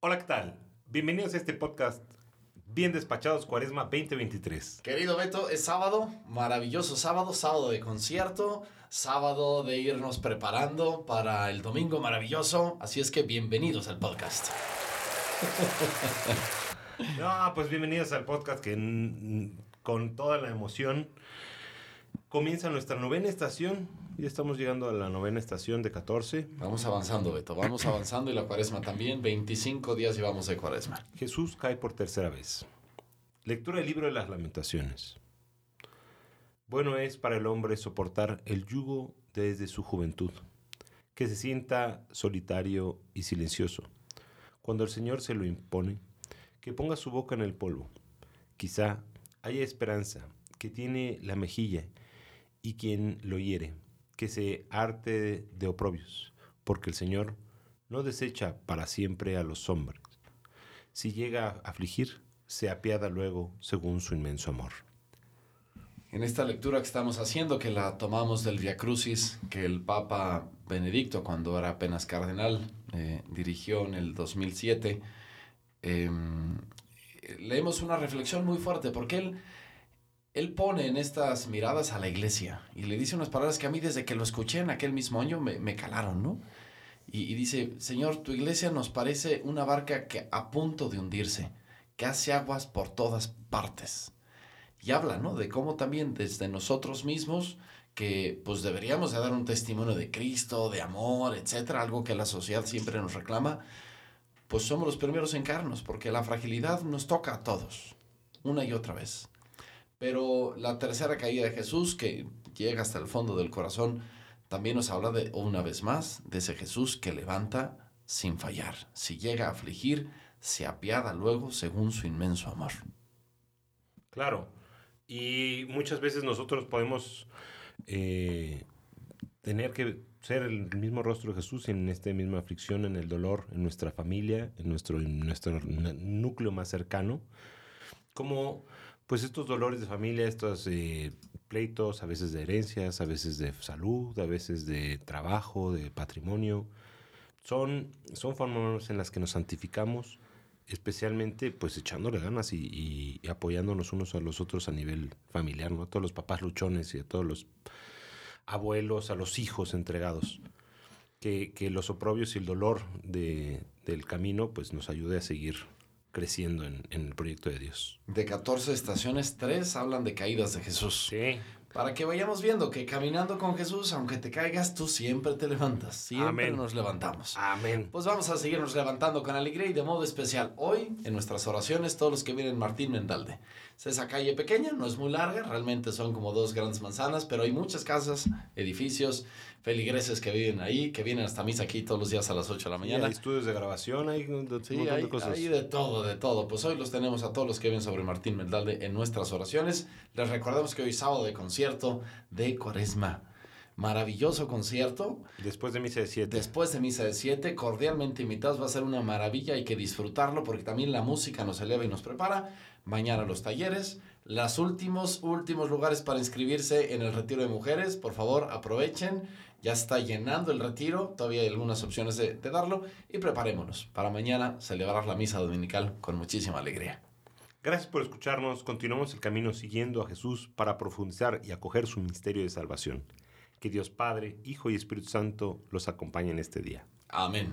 Hola, ¿qué tal? Bienvenidos a este podcast Bien Despachados Cuaresma 2023. Querido Beto, es sábado, maravilloso sábado, sábado de concierto, sábado de irnos preparando para el domingo maravilloso, así es que bienvenidos al podcast. No, pues bienvenidos al podcast que con toda la emoción comienza nuestra novena estación. Ya estamos llegando a la novena estación de 14. Vamos avanzando, Beto, vamos avanzando y la cuaresma también. 25 días llevamos de cuaresma. Jesús cae por tercera vez. Lectura del libro de las lamentaciones. Bueno es para el hombre soportar el yugo desde su juventud, que se sienta solitario y silencioso. Cuando el Señor se lo impone, que ponga su boca en el polvo. Quizá haya esperanza, que tiene la mejilla, y quien lo hiere, que se arte de oprobios, porque el Señor no desecha para siempre a los hombres. Si llega a afligir, se apiada luego según su inmenso amor. En esta lectura que estamos haciendo, que la tomamos del Via Crucis, que el Papa Benedicto, cuando era apenas cardenal, eh, dirigió en el 2007, eh, leemos una reflexión muy fuerte, porque él, él pone en estas miradas a la iglesia y le dice unas palabras que a mí desde que lo escuché en aquel mismo año me, calaron, ¿no? Y, y dice, Señor, tu iglesia nos parece una barca que a punto de hundirse, que hace aguas por todas partes y habla, ¿no? De cómo también desde nosotros mismos, que pues deberíamos de dar un testimonio de Cristo, de amor, etcétera, algo que la sociedad siempre nos reclama, pues somos los primeros en caernos, porque la fragilidad nos toca a todos, una y otra vez. Pero la tercera caída de Jesús, que llega hasta el fondo del corazón, también nos habla de, una vez más, de ese Jesús que levanta sin fallar. Si llega a afligir, se apiada luego según su inmenso amor. Claro. Y muchas veces nosotros podemos eh, tener que ser el mismo rostro de Jesús en esta misma aflicción, en el dolor, en nuestra familia, en nuestro, en nuestro núcleo más cercano. Como pues estos dolores de familia, estos eh, pleitos, a veces de herencias, a veces de salud, a veces de trabajo, de patrimonio, son, son formas en las que nos santificamos especialmente pues echándole ganas y, y, apoyándonos unos a los otros a nivel familiar, ¿no? A todos los papás luchones y a todos los abuelos, a los hijos entregados. Que, que los oprobios y el dolor de, del camino pues nos ayude a seguir creciendo en, en, el proyecto de Dios. De 14 estaciones, 3 hablan de caídas de Jesús. Sí. Para que vayamos viendo que caminando con Jesús, aunque te caigas, tú siempre te levantas. Siempre Amén. nos levantamos. Amén. Pues vamos a seguirnos levantando con alegría y de modo especial. Hoy, en nuestras oraciones, todos los que vienen Martín Mendalde. Es esa calle pequeña, no es muy larga, realmente son como dos grandes manzanas, pero hay muchas casas, edificios, feligreses que viven ahí, que vienen hasta misa aquí todos los días a las 8 de la mañana. Sí, hay estudios de grabación, hay montón Sí, de cosas. hay de todo, de todo. Pues hoy los tenemos a todos los que vienen sobre Martín Mendalde en nuestras oraciones. Les recordamos que hoy es sábado de concierto de Cuaresma. Maravilloso concierto. Después de misa de 7. Después de misa de 7, cordialmente invitados. Va a ser una maravilla, hay que disfrutarlo porque también la música nos eleva y nos prepara. Mañana los talleres. Los últimos, últimos lugares para inscribirse en el retiro de mujeres. Por favor, aprovechen. Ya está llenando el retiro. Todavía hay algunas opciones de, de darlo. Y preparémonos para mañana celebrar la misa dominical con muchísima alegría. Gracias por escucharnos. Continuamos el camino siguiendo a Jesús para profundizar y acoger su misterio de salvación. Que Dios Padre, Hijo y Espíritu Santo los acompañen este día. Amén.